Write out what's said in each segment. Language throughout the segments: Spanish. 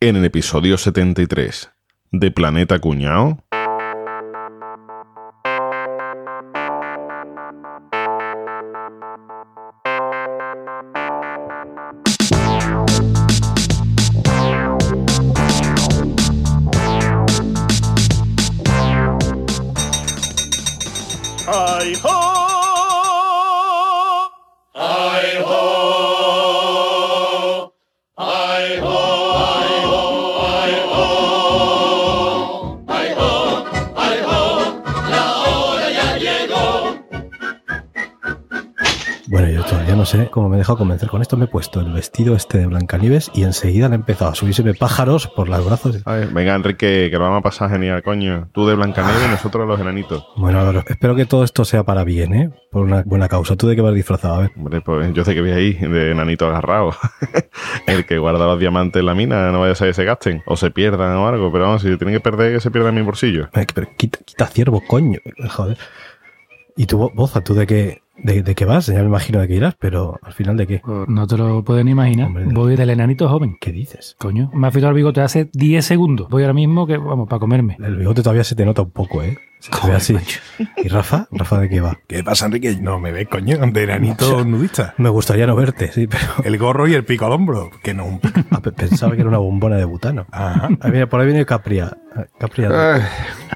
en el episodio 73 de Planeta Cuñao. Sé cómo me he dejado convencer con esto. Me he puesto el vestido este de Blancanieves y enseguida han empezado a subírseme pájaros por los brazos. Venga, Enrique, que lo vamos a pasar genial, coño. Tú de Blancanieves y nosotros los enanitos. Bueno, Álvaro, espero que todo esto sea para bien, ¿eh? Por una buena causa. ¿Tú de qué vas disfrazado? A ver. Hombre, pues yo sé que vi ahí de enanito agarrado. el que guarda los diamantes en la mina, no vaya a ser que se gasten o se pierdan o algo. Pero vamos, si tienen que perder, que se pierdan en mi bolsillo. Ay, Pero quita, quita ciervo, coño. Joder. ¿Y Bo- Boza, tú de qué, de, de qué vas? Ya me imagino de qué irás, pero al final de qué. No te lo pueden imaginar. Hombre. Voy del enanito joven. ¿Qué dices? Coño, me ha afeitado el bigote hace 10 segundos. Voy ahora mismo que, vamos, para comerme. El bigote todavía se te nota un poco, ¿eh? Se te ve así. ¿Y Rafa? ¿Rafa de qué va? ¿Qué pasa, Enrique? No me ves, coño, de enanito nudista. Me gustaría no verte, sí, pero El gorro y el pico al hombro. Que no. ah, pe- pensaba que era una bombona de butano. Ajá. Ah, mira, por ahí viene Capria. Capria.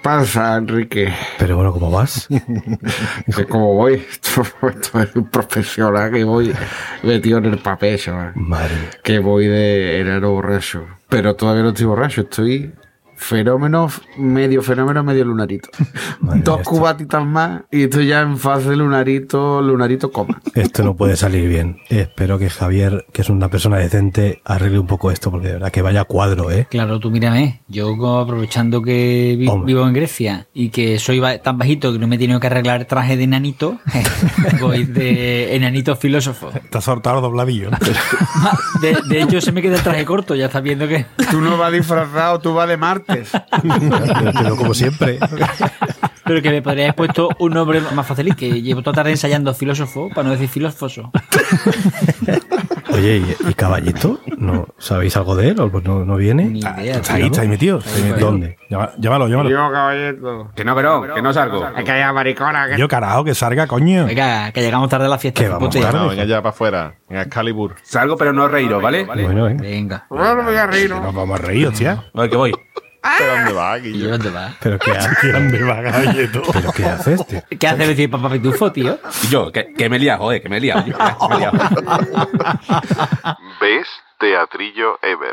Pasa, Enrique. Pero bueno, ¿cómo vas? Como voy, esto, esto es un profesional que voy metido en el papel, chaval. Madre. Que voy de enano borracho. Pero todavía no estoy borracho, estoy fenómeno, medio fenómeno, medio lunarito. Madre Dos esto- cubatitas más y estoy ya en fase lunarito, lunarito coma. Esto no puede salir bien. Espero que Javier, que es una persona decente, arregle un poco esto, porque de verdad que vaya cuadro, ¿eh? Claro, tú mírame, yo como aprovechando que vi- Hombre. vivo en Grecia y que soy tan bajito que no me he tenido que arreglar el traje de enanito, voy de enanito filósofo. Está soltado dobladillo. De, de hecho, se me queda el traje corto, ya estás viendo que... Tú no vas disfrazado, tú vas de martes. Pero, pero como siempre. Pero que me podría haber puesto un nombre más fácil, que llevo toda tarde ensayando filósofo, para no decir filósfoso. Oye, ¿y, y Caballito? ¿No sabéis algo de él? ¿O pues no, no viene? Ni idea. Está ahí, tío. está ahí metido. Está ahí metido. ¿Dónde? Llámalo, llámalo. Yo, caballito. Que no, que no, que no salgo. Es que haya maricona. Que... Yo, carajo, que salga, coño. Venga, que llegamos tarde a la fiesta. Que vamos tarde. No, venga ya para afuera. Venga, Excalibur. Salgo, pero no reíros, ¿vale? Bueno, venga. Venga. Bueno, venga, reír, Nos vamos a reír, hostia. Oye, que voy. ¿Pero dónde va, ¿Y Guillo? dónde vas? ¿Pero qué, ha- ¿Dónde va, galleto? ¿Pero qué haces, tío? ¿Qué hace decir papá pitufo, tío? Yo, que, que me lía, joder, que me lía. ¿Ves? Teatrillo Ever.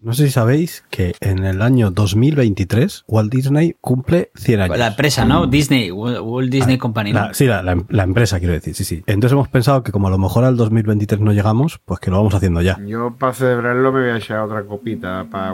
No sé si sabéis que en el año 2023 Walt Disney cumple 100 años. La empresa, ¿no? Disney, Walt Walt Disney Company. ¿no? La- sí, la, la- la empresa, quiero decir, sí, sí. Entonces hemos pensado que como a lo mejor al 2023 no llegamos, pues que lo vamos haciendo ya. Yo para celebrarlo me voy a echar otra copita para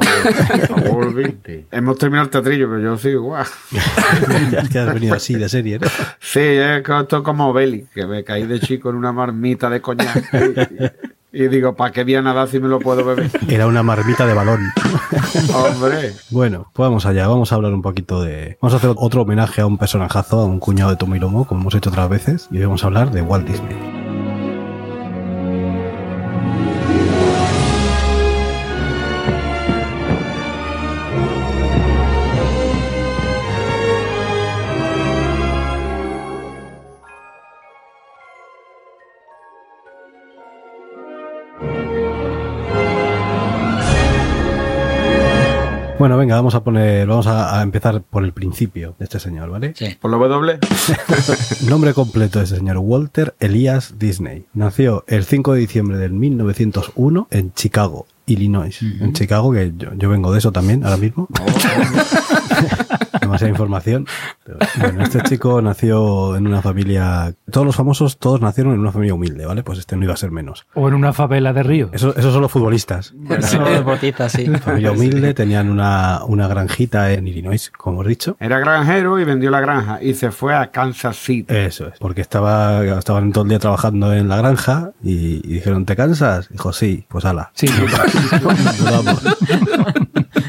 Wolverine. Hemos terminado el teatrillo, pero yo sigo guau. ya es que has venido así de serie, ¿no? Sí, es que esto es como Belly, que me caí de chico en una marmita de coñac. Y, digo, ¿para qué voy a nadar si me lo puedo beber? Era una marmita de balón. Hombre. Bueno, pues vamos allá, vamos a hablar un poquito de... Vamos a hacer otro homenaje a un personajazo, a un cuñado de Tomilomo, como hemos hecho otras veces, y hoy vamos a hablar de Walt Disney. Bueno, venga, vamos a poner, vamos a, a empezar por el principio de este señor, ¿vale? Sí. ¿Por la W? Nombre completo de este señor Walter Elias Disney. Nació el 5 de diciembre del 1901 en Chicago, Illinois. En Chicago, que yo, yo vengo de eso también ahora mismo. demasiada información. Pero, bueno, este chico nació en una familia. Todos los famosos, todos nacieron en una familia humilde, ¿vale? Pues este no iba a ser menos. O en una favela de Río. Eso, esos son los futbolistas. Solo deportistas, sí. Familia humilde, tenían una, una granjita en Illinois, como he dicho. Era granjero y vendió la granja y se fue a Kansas City. Eso es, porque estaba, estaban todo el día trabajando en la granja y, y dijeron, ¿te cansas? Dijo, sí, pues ala. Sí, Mudamos.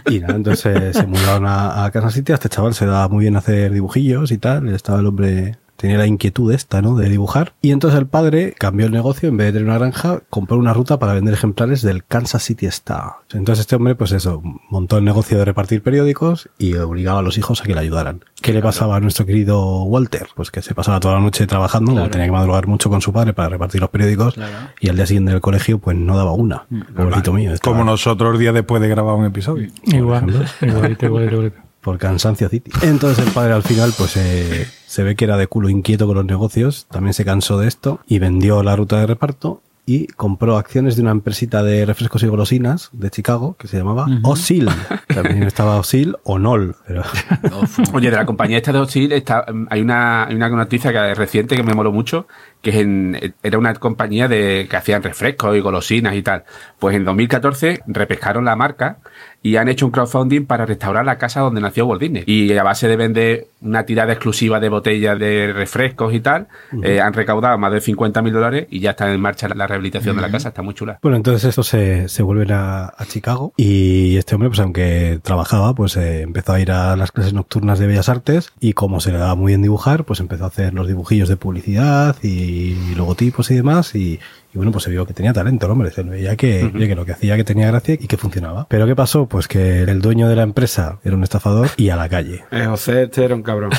Y nada, entonces se mudaron a, a City. Este chaval se daba muy bien hacer dibujillos y tal. Estaba el hombre, tenía la inquietud esta, ¿no? De dibujar. Y entonces el padre cambió el negocio. En vez de tener una granja, compró una ruta para vender ejemplares del Kansas City Star. Entonces este hombre, pues eso, montó el negocio de repartir periódicos y obligaba a los hijos a que le ayudaran. ¿Qué le pasaba a nuestro querido Walter? Pues que se pasaba toda la noche trabajando, tenía que madrugar mucho con su padre para repartir los periódicos. Y al día siguiente del colegio, pues no daba una. Pobrecito mío. estaba- Como nosotros el día después de grabar un episodio. igual. Igualito, igualito, igualito. por Cansancio City. Entonces el padre al final pues eh, se ve que era de culo inquieto con los negocios, también se cansó de esto y vendió la ruta de reparto y compró acciones de una empresita de refrescos y golosinas de Chicago que se llamaba Osil. También estaba Osil o Nol, pero Oye, de la compañía esta de Osil está, hay una, hay una noticia que es reciente que me moló mucho, que es en, era una compañía de que hacían refrescos y golosinas y tal. Pues en 2014 repescaron la marca y han hecho un crowdfunding para restaurar la casa donde nació Walt Disney. Y a base de vender una tirada exclusiva de botellas de refrescos y tal, eh, han recaudado más de 50 mil dólares y ya está en marcha la, rehabilitación de la casa. Está muy chula. Bueno, entonces estos se, se vuelven a, a Chicago y este hombre, pues aunque trabajaba, pues eh, empezó a ir a las clases nocturnas de Bellas Artes y como se le daba muy bien dibujar, pues empezó a hacer los dibujillos de publicidad y logotipos y demás y, y bueno, pues se vio que tenía talento, el hombre. Se veía que, lo que hacía que tenía gracia y que funcionaba. Pero ¿qué pasó? Pues que el dueño de la empresa era un estafador y a la calle. Eh, José este era un cabrón.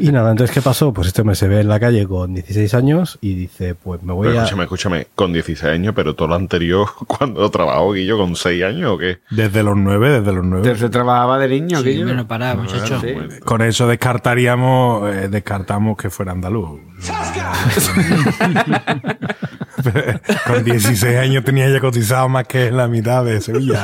Y nada, entonces ¿qué pasó? Pues este hombre se ve en la calle con 16 años y dice, pues me voy Pero a... escúchame, escúchame, con 16 años, pero todo lo anterior, cuando trabajó Guillo con 6 años o qué? Desde los nueve, desde los nueve. Se trabajaba de niño, Sí, Guillo. bueno, pará, muchacho. Sí. Con eso descartaríamos, eh, descartamos que fuera andaluz. Con 16 años tenía ya cotizado más que la mitad de Sevilla.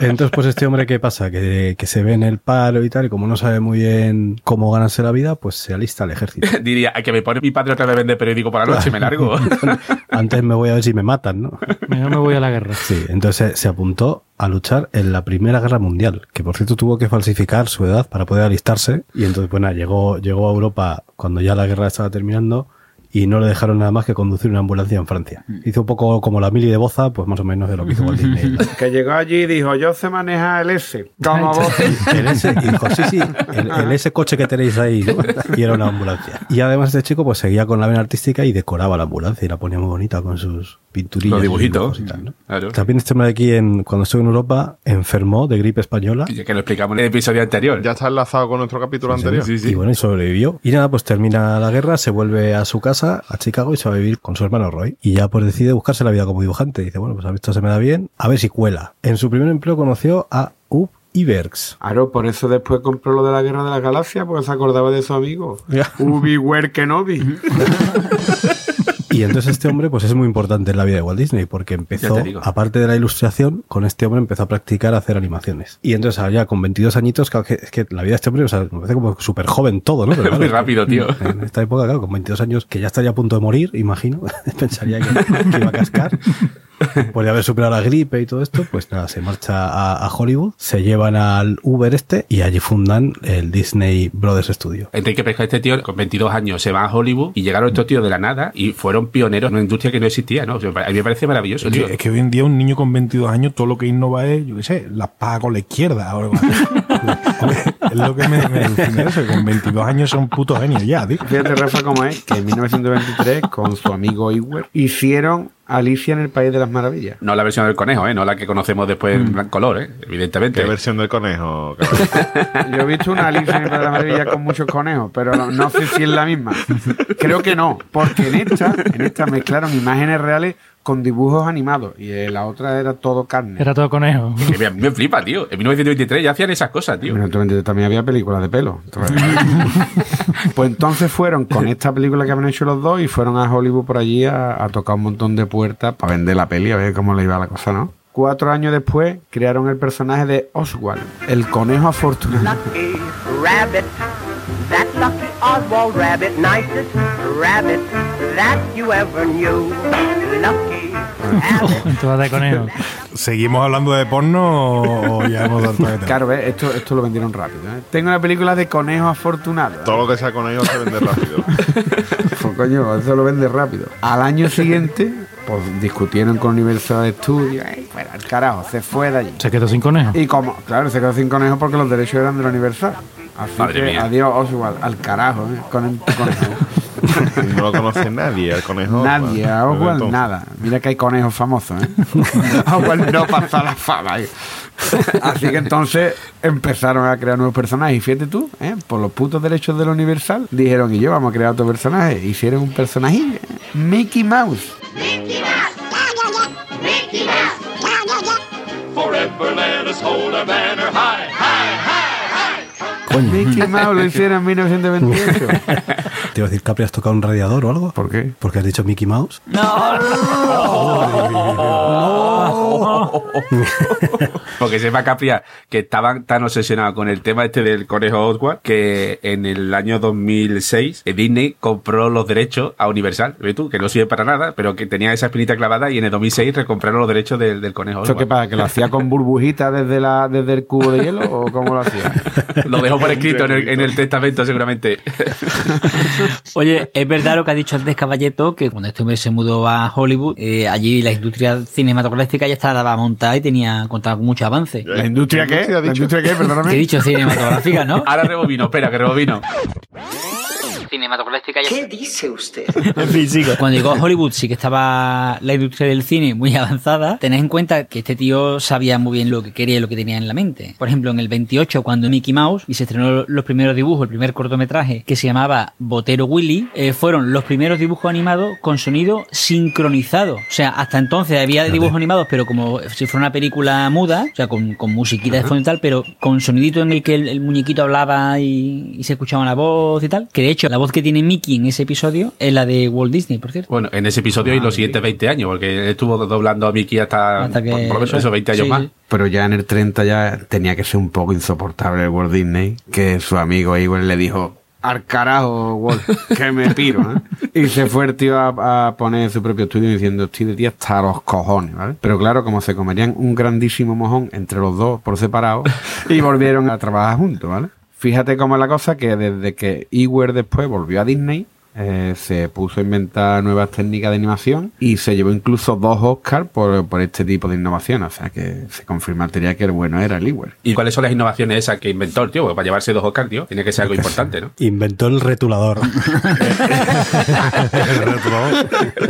Entonces, pues este hombre, ¿qué pasa? Que, que se ve en el paro y tal, y como no sabe muy bien cómo ganarse la vida, pues se alista al ejército. Diría, "Ay, que me pone mi padre otra vez a vender periódico por la noche, me largo. Antes me voy a ver si me matan, ¿no? Yo me voy a la guerra. Sí, entonces se apuntó a luchar en la Primera Guerra Mundial, que por cierto tuvo que falsificar su edad para poder alistarse, y entonces, pues nada, llegó, llegó a Europa cuando ya la guerra estaba terminando, y no le dejaron nada más que conducir una ambulancia en Francia. Hizo un poco como la mili de Boza, pues más o menos de lo que hizo Walt Disney. Que llegó allí y dijo, yo sé manejar el S. Como vos. El S, y dijo, sí, sí, el, el ese coche que tenéis ahí, ¿no? y era una ambulancia. Y además este chico pues seguía con la vena artística y decoraba la ambulancia y la ponía muy bonita con sus pinturillas. Los dibujitos. y tal, ¿no? Claro. También este hombre de aquí, en, cuando estuvo en Europa, enfermó de gripe española. Que lo explicamos en el episodio anterior. Ya está enlazado con nuestro capítulo anterior. Sí, sí. Y bueno, y sobrevivió. Y nada, pues termina la guerra, se vuelve a su casa, a Chicago, y se va a vivir con su hermano Roy. Y ya pues decide buscarse la vida como dibujante. Dice, bueno, pues a esto se me da bien, a ver si cuela. En su primer empleo conoció a Ub Iwerks. Claro, por eso después compró lo de la Guerra de la Galaxia, porque se acordaba de su amigo. Ubi Kenobi. Y entonces este hombre pues es muy importante en la vida de Walt Disney porque empezó, aparte de la ilustración, con este hombre empezó a practicar a hacer animaciones. Y entonces ya con 22 añitos, claro, que, es que la vida de este hombre, o sea, me parece como súper joven todo, ¿no? Pero Muy rápido, tío. En esta época, claro, con 22 años, que ya estaría a punto de morir, imagino, pensaría que, que iba a cascar. Por haber superado la gripe y todo esto, pues nada, se marcha a, a Hollywood, se llevan al Uber este y allí fundan el Disney Brothers Studio. Enrique Pesca, este tío, con 22 años, se va a Hollywood y llegaron estos tíos de la nada y fueron pioneros en una industria que no existía, ¿no? O sea, a mí me parece maravilloso, tío. Es que hoy en día un niño con 22 años todo lo que innova es, yo qué sé, la paga con la izquierda así. es lo que me, me alucina eso, que con 22 años son putos genios ya, tío. Fíjate, Rafa, cómo es que en 1923, con su amigo Iwer, hicieron Alicia en el País de las Maravillas. No la versión del conejo, ¿eh? No la que conocemos después en blanco color, ¿eh? Evidentemente. ¿Qué versión del conejo? cabrón? Yo he visto una Alicia en el País de las Maravillas con muchos conejos, pero no, no sé si es la misma. Creo que no, porque en esta, en esta mezclaron imágenes reales con dibujos animados y en la otra era todo carne. Era todo conejo. Me, me flipa, tío. En 1923 ya hacían esas cosas, tío. Evidentemente también había películas de pelo. pues entonces fueron con esta película que habían hecho los dos y fueron a Hollywood por allí a, a tocar un montón de puertas para vender la peli, a ver cómo le iba la cosa, ¿no? Cuatro años después crearon el personaje de Oswald, el conejo afortunado. Lucky rabbit, that lucky Oswald rabbit, nicest rabbit that you ever knew. Lucky rabbit. De conejo. ¿Seguimos hablando de porno o ya hemos de tema? Claro, ¿ves? Esto, esto lo vendieron rápido. ¿eh? Tengo una película de conejo afortunado. Todo lo que sea con ellos se vende rápido. Pues coño, eso lo vende rápido. Al año siguiente, pues discutieron con Universal Studios. ¡Ay, fuera el carajo! Se fue de allí. Se quedó sin conejo. Y como, claro, se quedó sin conejo porque los derechos eran de la Universal. Así Madre que mía. adiós Oswald, al carajo, ¿eh? con el conejo. No lo conoce nadie, el conejo. Nadie, a Oswald Entonces, nada. Mira que hay conejos famosos, ¿eh? Oswald no pasa la fama. ¿eh? Así que entonces empezaron a crear nuevos personajes. Y fíjate tú, ¿eh? por los putos derechos de la Universal, dijeron, y yo vamos a crear otro personaje. Hicieron un personajillo, ¿eh? Mickey Mouse. Forever let us hold our banner high. Mickey Mouse lo hicieron en 1928. Te iba a decir, Capri, ¿has tocado un radiador o algo? ¿Por qué? Porque has dicho Mickey Mouse. Porque sepa Capria que estaban tan obsesionados con el tema este del conejo Oswald que en el año 2006 eh, Disney compró los derechos a Universal, ¿ves tú? Que no sirve para nada, pero que tenía esa espinita clavada y en el 2006 recompraron los derechos del, del conejo ¿Eso qué Oswald. pasa? ¿Que lo hacía con burbujitas desde, la, desde el cubo de hielo o cómo lo hacía? Lo dejó por escrito en el, en el testamento seguramente. Oye, es verdad lo que ha dicho antes Caballeto, que cuando este hombre se mudó a Hollywood, eh, allí la industria cinematográfica ya estaba montada y tenía contaba con mucho avance. ¿La industria qué? ¿La dicho? industria qué? ¿Qué he Perdóname. dicho? Cinematográfica, ¿no? Ahora rebobino, espera, que rebobino. Cinematográfica ya ¿Qué dice usted? Cuando llegó a Hollywood sí que estaba la industria del cine muy avanzada. Tened en cuenta que este tío sabía muy bien lo que quería y lo que tenía en la mente. Por ejemplo, en el 28, cuando Mickey Mouse y se estrenó los primeros dibujos, el primer cortometraje que se llamaba Botero Willy, eh, fueron los primeros dibujos animados con sonido sincronizado. O sea, hasta entonces había dibujos animados, pero como si fuera una película muda, o sea, con, con musiquita de fondo y tal, pero con sonidito en el que el, el muñequito hablaba y, y se escuchaba la voz y tal. Que de hecho, la voz que tiene Mickey en ese episodio es la de Walt Disney, por cierto. Bueno, en ese episodio y los siguientes 20 años, porque él estuvo doblando a Mickey hasta, Hasta que- por, por lo menos esos 20 años sí, más. sí. Pero ya en el 30 ya tenía que ser un poco insoportable el Walt Disney, que su amigo Ewan le dijo, al carajo, Walt, que me piro, ¿eh?". Y se fue el tío a, a poner su propio estudio diciendo, estoy de ti hasta los cojones, ¿vale? Pero claro, como se comerían un grandísimo mojón entre los dos por separado, y volvieron a trabajar juntos, ¿vale? Fíjate cómo es la cosa que desde que Ewer después volvió a Disney, eh, se puso a inventar nuevas técnicas de animación y se llevó incluso dos Oscars por, por este tipo de innovación. O sea que se confirmaría que el bueno era el Ewer. ¿Y cuáles son las innovaciones esas que inventó el tío? Porque para llevarse dos Oscars, tío, tiene que ser algo importante, ¿no? Inventó el retulador.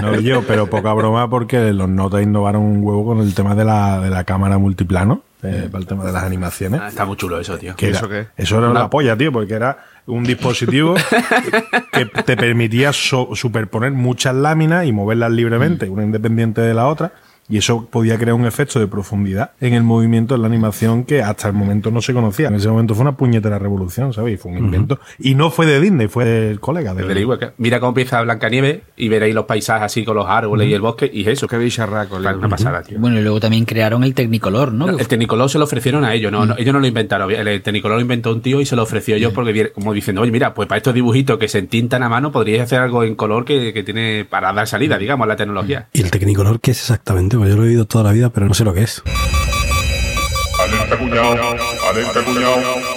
No yo, pero poca broma porque los notas innovaron un huevo con el tema de la, de la cámara multiplano, eh, para el tema de las animaciones. Ah, está muy chulo eso, tío. Que ¿Eso era- qué? Eso era una polla, tío, porque era un dispositivo que te permitía so- superponer muchas láminas y moverlas libremente, una independiente de la otra. Y eso podía crear un efecto de profundidad en el movimiento, en la animación, que hasta el momento no se conocía. En ese momento fue una puñetera revolución, ¿sabes? Y fue un invento. Y no fue de Disney, fue del colega. De que- Mira cómo empieza Blancanieves y veréis los paisajes así con los árboles y el bosque y eso. Qué bicharraco. Una Ewer. pasada, tío. Bueno, y luego también crearon el Technicolor, ¿no? El Tecnicolor se lo ofrecieron a ellos, no, no, ellos no lo inventaron. El Tecnicolor lo inventó un tío y se lo ofreció yo porque, viene- como diciendo, oye, mira, pues para estos dibujitos que se entintan a mano, podríais hacer algo en color que, que tiene para dar salida, digamos, a la tecnología. ¿Y el Technicolor qué es exactamente? Pues yo lo he oído toda la vida, pero no sé lo que es. Alerta cuñado, alerta cuñado.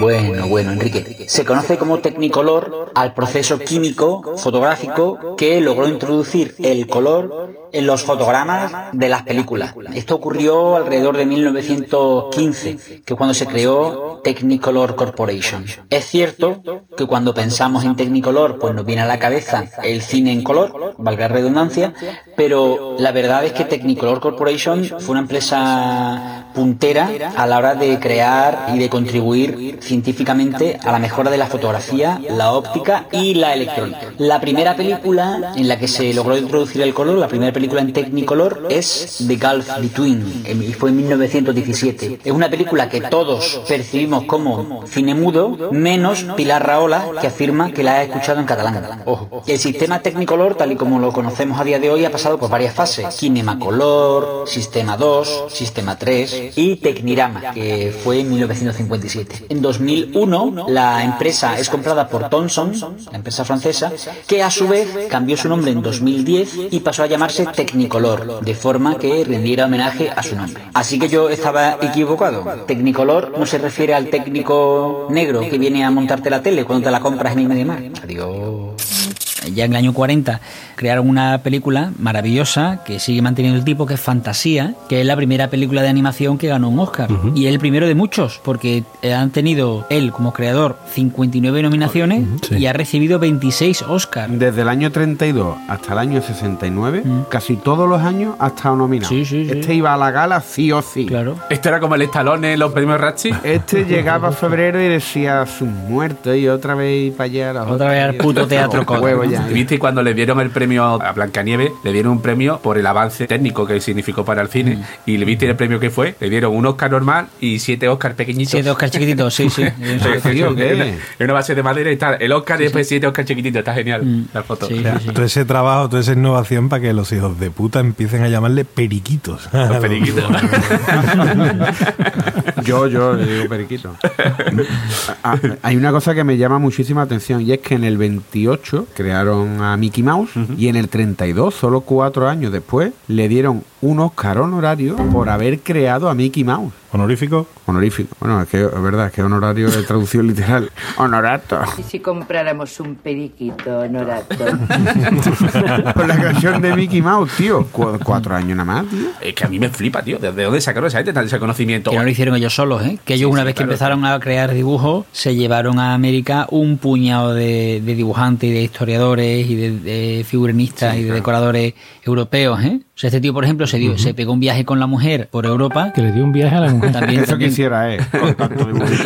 Bueno, bueno, Enrique. Se conoce como Technicolor al proceso químico fotográfico que logró introducir el color en los fotogramas de las películas. Esto ocurrió alrededor de 1915, que es cuando se creó Technicolor Corporation. Es cierto que cuando pensamos en Technicolor, pues nos viene a la cabeza el cine en color, valga la redundancia, pero la verdad es que Technicolor Corporation fue una empresa puntera a la hora de crear y de contribuir científicamente a la mejora de la fotografía, la óptica y la electrónica. La primera película en la que se logró introducir el color, la primera película en Technicolor, es The Gulf Between, en- y fue en 1917. Es una película que todos percibimos como cine mudo, menos Pilar Rahola, que afirma que la ha escuchado en catalán. Ojo. El sistema Technicolor, tal y como lo conocemos a día de hoy, ha pasado por varias fases. Kinemacolor, Sistema 2, Sistema 3 y Tecnirama, que fue en 1957. En 2001, la empresa es comprada por Thomson, la empresa francesa, que a su vez cambió su nombre en 2010 y pasó a llamarse Technicolor, de forma que rendiera homenaje a su nombre. Así que yo estaba equivocado. Technicolor no se refiere al técnico negro que viene a montarte la tele cuando te la compras en el Mediamar. Adiós. Ya en el año 40 crearon una película maravillosa que sigue manteniendo el tipo, que es Fantasía, que es la primera película de animación que ganó un Oscar. Y es el primero de muchos, porque eh, han tenido él como creador 59 nominaciones Sí. y ha recibido 26 Oscars. Desde el año 32 hasta el año 69, casi todos los años ha estado nominado. Sí, sí, sí. Este iba a la gala sí o sí. Claro. Esto era como el estalón en los premios Ratchi. Este llegaba a febrero y decía sus muertos y otra vez para allá. Otra vez al puto teatro con huevo ya. Y viste cuando le dieron el premio a Blancanieves, le dieron un premio por el avance técnico que significó para el cine. Mm. Y le viste el premio que fue, le dieron un Oscar normal y siete Oscar pequeñitos. Siete Oscar chiquititos, sí, sí. Sí. En una- base de madera y tal. El Oscar y después siete Oscar chiquititos. Está genial Mm. la foto. Sí, O sea, sí, sí. Todo ese trabajo, toda esa innovación para que los hijos de puta empiecen a llamarle periquitos. Los periquitos. Yo, yo le digo periquito. Ah, hay una cosa que me llama muchísima atención y es que en el 28 crearon a Mickey Mouse y en el 32, solo cuatro años después, le dieron un Oscar honorario por haber creado a Mickey Mouse. Honorífico. Honorífico. Bueno, es que es verdad, es que honorario de traducción literal. Honorato. ¿Y si compráramos un periquito, Norato? Por la canción de Mickey Mouse, tío. Cu- cuatro años nada más, tío. Es que a mí me flipa, tío. ¿De dónde sacaron esa gente tan ese conocimiento? Que no lo hicieron ellos solos, ¿eh? Que ellos Sí, una sí, vez que claro. empezaron a crear dibujos, se llevaron a América un puñado de, de dibujantes y de historiadores y de, de figurinistas y de decoradores europeos, ¿eh? O sea, este tío, por ejemplo, se, dio, se pegó un viaje con la mujer por Europa. Que le dio un viaje a la mujer. También, Eso también- quisiera, eh.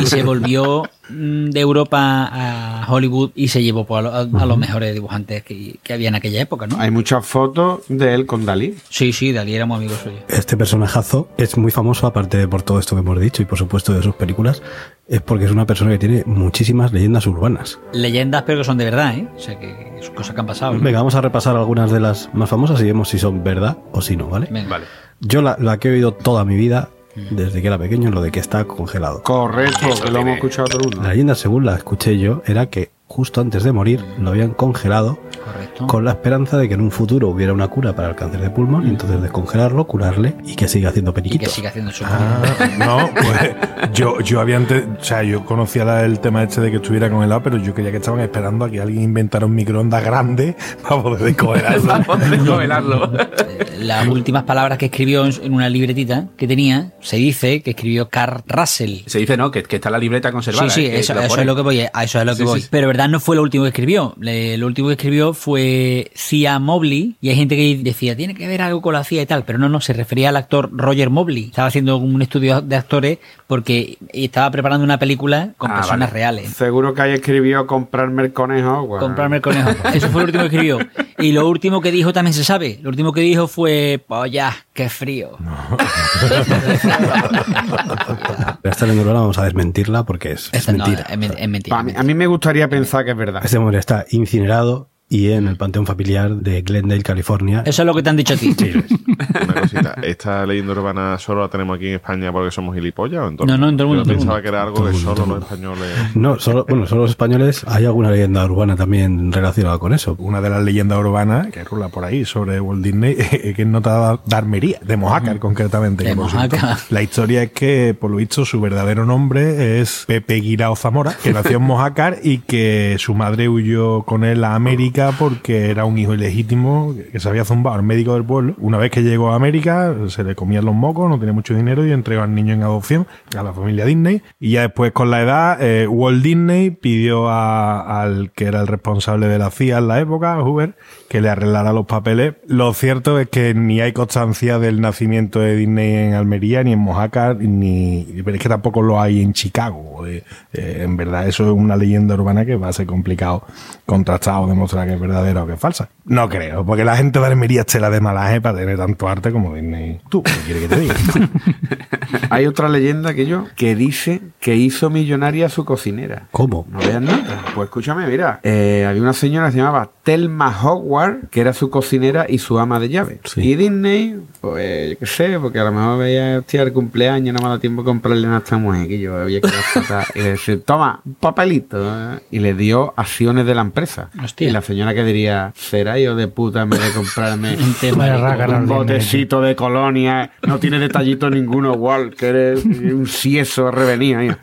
Y se volvió mm, de Europa a Hollywood y se llevó pues, a, lo- a- a los mejores dibujantes que, que había en aquella época, ¿no? Hay muchas fotos de él con Dalí. Sí, sí, Dalí era muy amigo suyo. Este personajazo es muy famoso, aparte de por todo esto que hemos dicho y por supuesto de sus películas, es porque es una persona que tiene muchísimas leyendas urbanas. Leyendas, pero que son de verdad, ¿eh? O sea, que son cosas que han pasado. ¿no? Venga, vamos a repasar algunas de las más famosas y vemos si son verdad o si no, ¿vale? Venga. Vale. Yo la, la que he oído toda mi vida, desde que era pequeño, lo de que está congelado. Correcto, que lo hemos escuchado todo el mundo. La leyenda, según la escuché yo, era que justo antes de morir lo habían congelado Correcto. con la esperanza de que en un futuro hubiera una cura para el cáncer de pulmón y entonces descongelarlo, curarle y que siga haciendo Y que periquitos. siga haciendo su Ah, no, pues yo, yo había antes, o sea, yo conocía la- el tema este de que estuviera congelado, pero yo creía que estaban esperando a que alguien inventara un microondas grande para poder descongelarlo. Para poder congelarlo. Las últimas palabras que escribió en una libretita que tenía, se dice que escribió Carl Russell. Se dice, ¿no? Que, que está la libreta conservada. Sí, sí, ¿eh? Eso, es lo que voy, a eso es lo que Sí, voy. sí. Pero verdad no fue lo último que escribió. Le- lo último que escribió fue Cia Mobley y hay gente que decía, tiene que ver algo con la CIA y tal, pero no, no, se refería al actor Roger Mobley. Estaba haciendo un estudio de actores porque estaba preparando una película con Ah, personas vale. reales. Seguro que ahí escribió comprarme el conejo. Comprarme el conejo. Eso fue lo último que escribió. Y lo último que dijo también se sabe. Lo último que dijo fue, ya, qué frío. Pero esta urbana vamos a desmentirla porque es, no, mentira. es, men- es mentira. A, mí, a mí me gustaría pensar que es verdad. Este hombre está incinerado y en el panteón familiar de Glendale, California. Eso es lo que te han dicho a ti. Una cosita, ¿esta leyenda urbana solo la tenemos aquí en España porque somos gilipollas? ¿o en todo No, no, en todo el Yo mundo, el pensaba mundo. que era algo que solo los españoles... No, solo, bueno, solo los españoles. Hay alguna leyenda urbana también relacionada con eso. Una de las leyendas urbanas que rula por ahí sobre Walt Disney es que es nota de Armería, de Mojácar concretamente. De Mojácar. La historia es que, por lo visto, su verdadero nombre es Pepe Guirao Zamora, que nació en Mojácar y que su madre huyó con él a América Porque era un hijo ilegítimo que se había zumbado al médico del pueblo. Una vez que llegó a América, se le comían los mocos, no tenía mucho dinero y entregó al niño en adopción a la familia Disney. Y ya después, con la edad, eh, Walt Disney pidió al que era el responsable de la CIA en la época, Hoover, que le arreglara los papeles. Lo cierto es que ni hay constancia del nacimiento de Disney en Almería, ni en Mojácar, ni. Pero es que tampoco lo hay en Chicago. Eh, eh, en verdad, eso es una leyenda urbana que va a ser complicado contrastar o demostrar que es verdadera o que es falsa. No creo, porque la gente de Almería es tela de malaje para tener tanto arte como Disney. Tú, ¿qué quieres que te diga? Hay otra leyenda que yo que dice que hizo millonaria a su cocinera. ¿Cómo? No veas nada. Pues escúchame, mira. eh, había una señora que se llamaba Thelma Howard, que era su cocinera y su ama de llave. Sí. Y Disney, pues yo qué sé, porque a lo mejor veía, hostia, el cumpleaños, no me da tiempo de comprarle a esta mujer, que yo había que. Y le decía, toma, un papelito. ¿eh? Y le dio acciones de la empresa. Hostia. Y la señora que diría, será yo de puta en vez de comprarme un Disney. botecito de colonia, no tiene detallito ninguno, Walt, que eres un sieso revenido.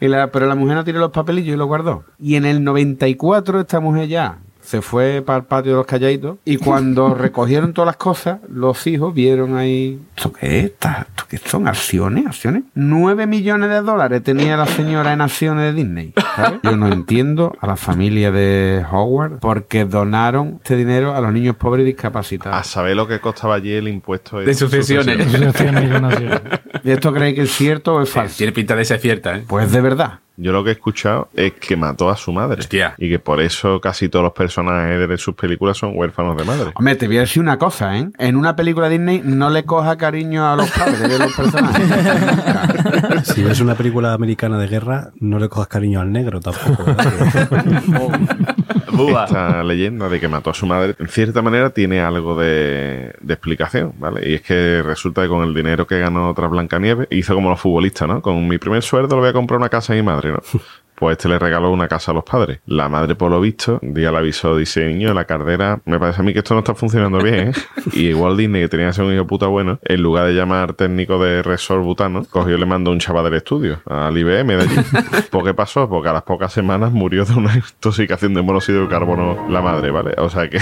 Y la- pero la mujer no tiene los papelillos y los guardó. Y en el 94 esta mujer ya se fue para el patio de los calladitos y cuando recogieron todas las cosas, los hijos vieron ahí... ¿Esto qué es? ¿Esto qué son? ¿Acciones? ¿Acciones? 9 millones de dólares tenía la señora en acciones de Disney. ¿sabes? Yo no entiendo a la familia de Howard porque donaron este dinero a los niños pobres y discapacitados. A saber lo que costaba allí el impuesto De sucesiones. Sucesiones. ¿Y esto creéis que es cierto o es falso? Tiene pinta de ser cierta, ¿eh? Pues de verdad. Yo lo que he escuchado es que mató a su madre. Hostia. Y que por eso casi todos los personajes de sus películas son huérfanos de madre. Hombre, te voy a decir una cosa, ¿eh? En una película Disney no le coja cariño a los padres de los personajes. Si ves una película americana de guerra, no le cojas cariño al negro tampoco. ¿verdad? Esta leyenda de que mató a su madre, en cierta manera, tiene algo de, de explicación, ¿vale? Y es que resulta que con el dinero que ganó tras Blancanieves, hizo como los futbolistas, ¿no? Con mi primer sueldo le voy a comprar una casa a mi madre, ¿no? Pues este le regaló una casa a los padres. La madre, por lo visto, día le avisó, dice, niño, la cardera, me parece a mí que esto no está funcionando bien, ¿eh? Y igual Disney, que tenía que ser un hijo puta bueno, en lugar de llamar técnico de Resort Butano, cogió y le mandó un chaval del estudio, al IBM de allí. ¿Por qué pasó? Porque a las pocas semanas murió de una intoxicación de monóxido de carbono la madre, ¿vale? O sea que,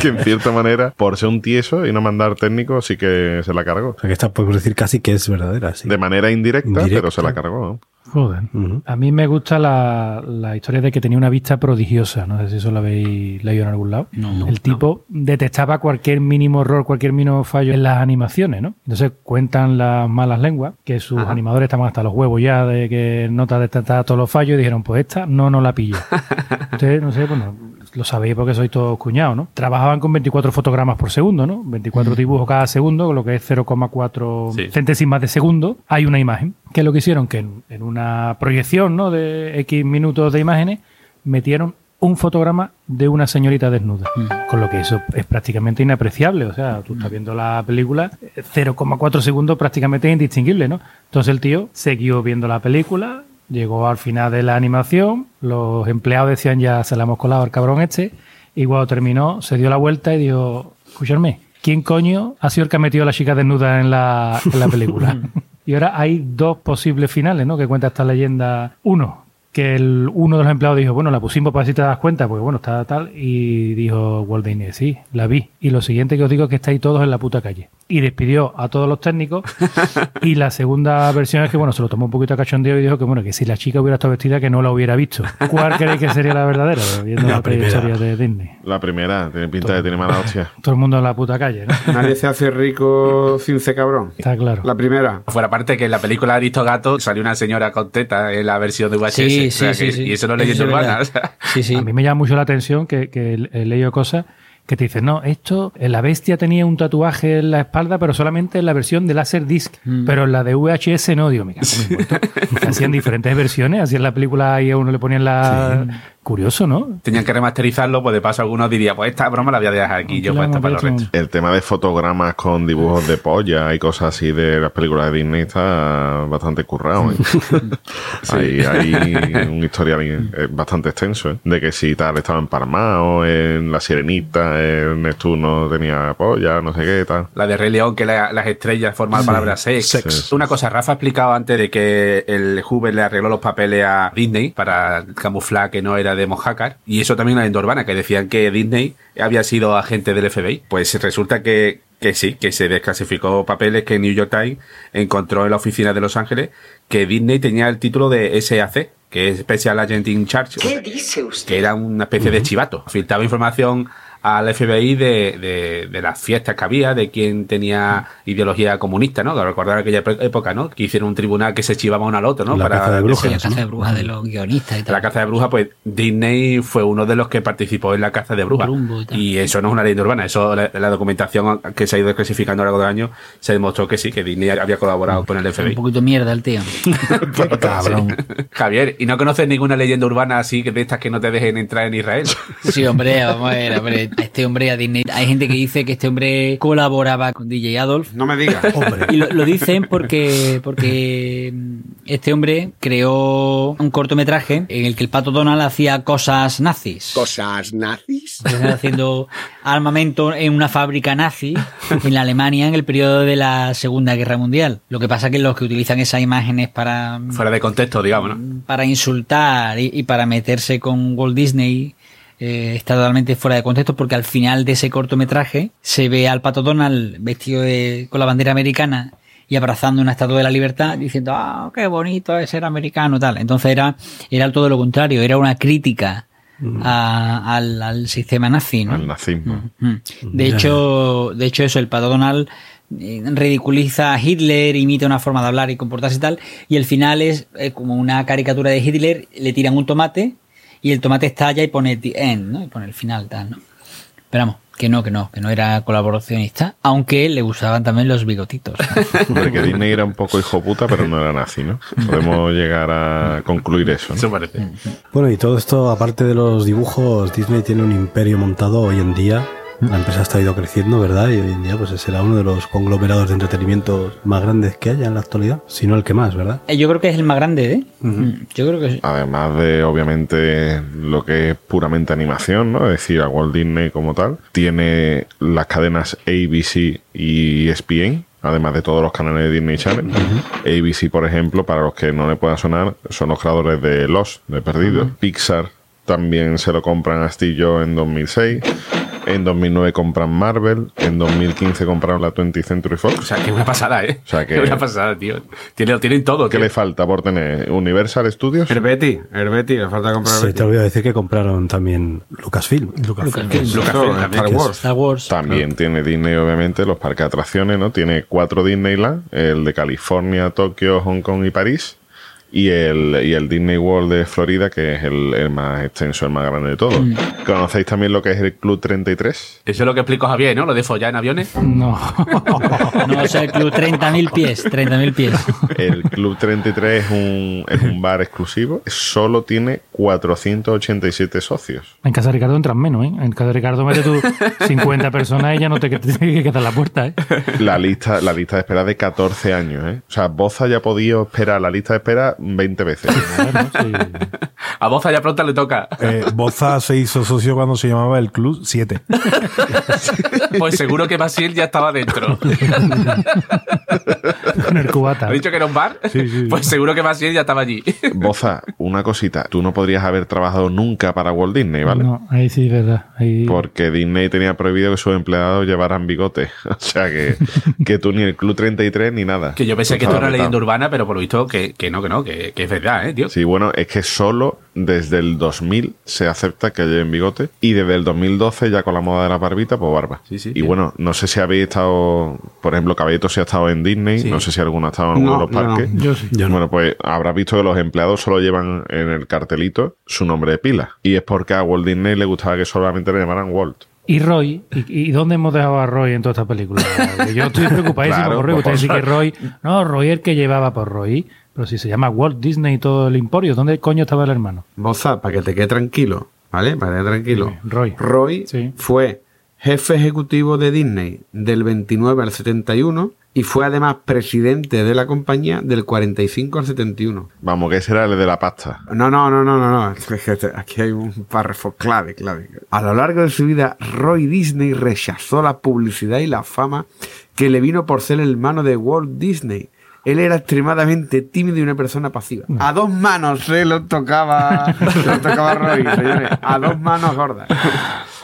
que en cierta manera, por ser un tieso y no mandar técnico, sí que se la cargó. O sea que esta podemos decir casi que es verdadera. Sí. De manera indirecta, Indirecta. pero se la cargó, ¿no? Joder. A mí me gusta la, la historia de que tenía una vista prodigiosa. No sé si eso lo habéis leído en algún lado. No, el tipo detectaba cualquier mínimo error, cualquier mínimo fallo en las animaciones, ¿no? Entonces cuentan las malas lenguas que sus animadores estaban hasta los huevos ya de que nota detectar todos los fallos y dijeron, pues esta no nos la pillo. Ustedes, no sé, bueno, lo sabéis porque sois todos cuñados, ¿no? Trabajaban con 24 fotogramas por segundo, ¿no? 24 dibujos cada segundo, con lo que es 0,4 Sí. centésimas de segundo, hay una imagen. ¿Qué es lo que hicieron? Que en, en una proyección ¿no? de X minutos de imágenes metieron un fotograma de una señorita desnuda. Con lo que eso es prácticamente inapreciable. O sea, tú estás viendo la película, eh, 0,4 segundos prácticamente indistinguible, ¿no? Entonces el tío siguió viendo la película, llegó al final de la animación, los empleados decían ya se la hemos colado al cabrón este, y cuando terminó se dio la vuelta y dijo, escúchame, ¿quién coño ha sido el que ha metido a la chica desnuda en la, en la película? y ahora hay dos posibles finales, ¿no? Que cuenta esta leyenda. Uno, que el, uno de los empleados dijo, bueno, la pusimos para ver si te das cuenta, porque bueno, está tal, y dijo Walt Disney, sí, la vi. Y lo siguiente que os digo es que estáis todos en la puta calle. Y despidió a todos los técnicos. y la segunda versión es que, bueno, se lo tomó un poquito a cachondeo y dijo que, bueno, que si la chica hubiera estado vestida, que no la hubiera visto. ¿Cuál creéis que sería la verdadera? Viendo La la, primera. de Disney. La primera, tiene pinta de que tiene mala hostia. Todo el mundo en la puta calle, ¿no? Nadie se hace rico sin ser cabrón. Está claro. La primera. Fuera parte que en la película Aristogato salió una señora con teta en la versión de VHS. Sí, o sea sí, que- sí, sí. Y eso no es leyenda urbana. o sea. Sí, sí. A mí me llama mucho la atención que, que he leído cosas que te dicen, no, esto, eh, la bestia tenía un tatuaje en la espalda, pero solamente en la versión de Laserdisc, pero en la de VHS no, digo, me cago en mi muerto. Hacían diferentes versiones, así en la película y a uno le ponían la... Curioso, ¿no? Tenían que remasterizarlo, pues de paso algunos dirían, pues esta broma la voy a dejar aquí, yo puesta hemos para los restos. El tema de fotogramas con dibujos de polla y cosas así de las películas de Disney está bastante currado. ¿eh? hay, hay un historial eh, bastante extenso ¿eh? de que si tal estaba emparmado en La Sirenita, en Neptuno tenía polla, no sé qué tal. La de Rey León, que la- las estrellas forman la palabra sex. Sex. Una cosa, Rafa ha explicado antes de que el Hoover le arregló los papeles a Disney para camuflar que no era era de Mojácar, y eso también una leyenda urbana, que decían que Disney había sido agente del FBI. Pues resulta que, que sí, que se desclasificó papeles que New York Times encontró en la oficina de Los Ángeles que Disney tenía el título de SAC, que es Special Agent in Charge, ¿Qué dice usted? que era una especie de chivato. Filtraba información al FBI de, de, de las fiestas que había, de quién tenía ideología comunista, ¿no? Que recordar aquella época, ¿no? Que hicieron un tribunal que se chivaban uno al otro, ¿no? La caza de brujas, Sí, la caza de brujas de los guionistas y tal. La caza de brujas, pues Disney fue uno de los que participó en la caza de brujas. Y eso no es una leyenda urbana, eso la, la documentación que se ha ido desclasificando a lo largo del año se demostró que sí, que Disney había colaborado con el Un FBI. poquito mierda el tío. Cabrón. Javier, ¿y no conoces ninguna leyenda urbana así que de estas que no te dejen entrar en Israel? Sí, hombre, vamos a ver, hombre, a este hombre a Disney. Hay gente que dice que este hombre colaboraba con DJ Adolf. No me digas. Y lo, lo dicen porque, porque mm, este hombre creó un cortometraje en el que el pato Donald hacía cosas nazis. ¿Cosas nazis? Haciendo armamento en una fábrica nazi en la Alemania en el periodo de la Segunda Guerra Mundial. Lo que pasa que los que utilizan esas imágenes para, Fuera de contexto, digamos, ¿no? para insultar y, y para meterse con Walt Disney eh, está totalmente fuera de contexto porque al final de ese cortometraje se ve al pato Donald vestido de- con la bandera americana y abrazando una estatua de la libertad diciendo ah qué bonito es ser americano tal entonces era era todo lo contrario era una crítica a- al, al sistema nazi ¿no? Al nazismo. Mm. De hecho, de hecho eso, el pato Donald eh, ridiculiza a Hitler, imita una forma de hablar y comportarse y tal, y el final es eh, como una caricatura de Hitler, le tiran un tomate y el tomate estalla y pone the end, ¿no? Y pone el final tal, ¿no? Pero vamos, que no, que no, que no era colaboracionista, aunque le gustaban también los bigotitos. Porque Disney era un poco hijo puta, pero no era nazi, ¿no? Podemos llegar a concluir eso, ¿no? Eso parece. Bueno, y todo esto, aparte de los dibujos, Disney tiene un imperio montado hoy en día. La empresa está ido creciendo, ¿verdad? Y hoy en día pues será uno de los conglomerados de entretenimiento más grandes que haya en la actualidad, si no el que más, ¿verdad? Eh, Yo creo que es el más grande, ¿eh? Mm, Yo creo que sí. Además de, obviamente, lo que es puramente animación, ¿no? Es decir, a Walt Disney como tal. Tiene las cadenas ABC y ESPN, además de todos los canales de Disney Channel. ABC, por ejemplo, para los que no le puedan sonar, son los creadores de Los, de Perdidos. Pixar también se lo compran a Astillo en 2006. En 2009 compran Marvel. En 2015 compraron la 20th Century O Fox. sea, que es una pasada, ¿eh? O sea, que- Es una pasada, tío. Tiene, tienen todo, ¿Qué tío. le falta por tener? Universal Studios. Herbeti, Herbeti, le falta comprar Se te olvidó decir que compraron también Lucasfilm. Lucasfilm también, Star Wars. Star Wars. También tiene Disney, obviamente, los parques de atracciones, ¿no? Tiene cuatro Disneyland, el de California, Tokio, Hong Kong y París. Y el, y el Disney World de Florida, que es el, el más extenso, el más grande de todos. ¿Conocéis también lo que es el Club 33? Eso es lo que explico Javier, ¿no? Lo de follar en aviones. No. No, o sea, el club 30.000 pies, 30.000 pies. El Club 33 es un, es un bar exclusivo. Solo tiene 487 socios. En casa de Ricardo entran menos, ¿eh? En casa de Ricardo mete tú 50 personas y ya no te, te tiene que quedar la puerta, ¿eh? La lista, la lista de espera de 14 años, ¿eh? O sea, Boza ya ha podido esperar la lista de espera 20 veces. Bueno, sí. A Boza ya pronto le toca. Eh, Boza se hizo socio cuando se llamaba el Club 7. Pues seguro que Basil ya estaba dentro. Con el cubata. ¿Ha dicho que era un bar? Sí, sí. Pues seguro que Basil ya estaba allí. Boza, una cosita. Tú no podrías haber trabajado nunca para Walt Disney, ¿vale? No, ahí sí, es verdad. Ahí... Porque Disney tenía prohibido que sus empleados llevaran bigote. O sea que, que tú ni el Club 33 ni nada. Que yo pensé Tú que esto era leyenda urbana, pero por lo visto que, que no, que no, que, que es verdad, ¿eh, tío? Sí, bueno, es que solo desde el 2000 se acepta que lleven bigote y desde el 2012 ya con la moda de la barbita, pues barba. Sí, sí, y tío. bueno, no sé si habéis estado, por ejemplo, Caballito si ha estado en Disney, Sí. no sé si alguno ha estado en No, uno de los yo no. parques. Yo sí. Yo no. Bueno, pues habrás visto que los empleados solo llevan en el cartelito su nombre de pila. Y es porque a Walt Disney le gustaba que solamente le llamaran Walt. ¿Y Roy? ¿Y, y dónde hemos dejado a Roy en toda esta película? Que Yo estoy preocupadísimo Claro, por Roy. Ustedes dicen que Roy... No, Roy es el que llevaba por Roy. Pero si se llama Walt Disney y todo el emporio, ¿dónde coño estaba el hermano? Boza, para que te quede tranquilo, ¿vale? Para que te quede tranquilo. Dime, Roy. Roy Sí. fue jefe ejecutivo de Disney del 29 al 71 y fue además presidente de la compañía del 45 al 71. Vamos, que ese era el de la pasta. No, no, no, no, no, no. Aquí hay un párrafo clave, clave. A lo largo de su vida, Roy Disney rechazó la publicidad y la fama que le vino por ser el hermano de Walt Disney, Él era extremadamente tímido y una persona pasiva. A dos manos se lo tocaba, se lo tocaba Roy, señores. A dos manos gordas.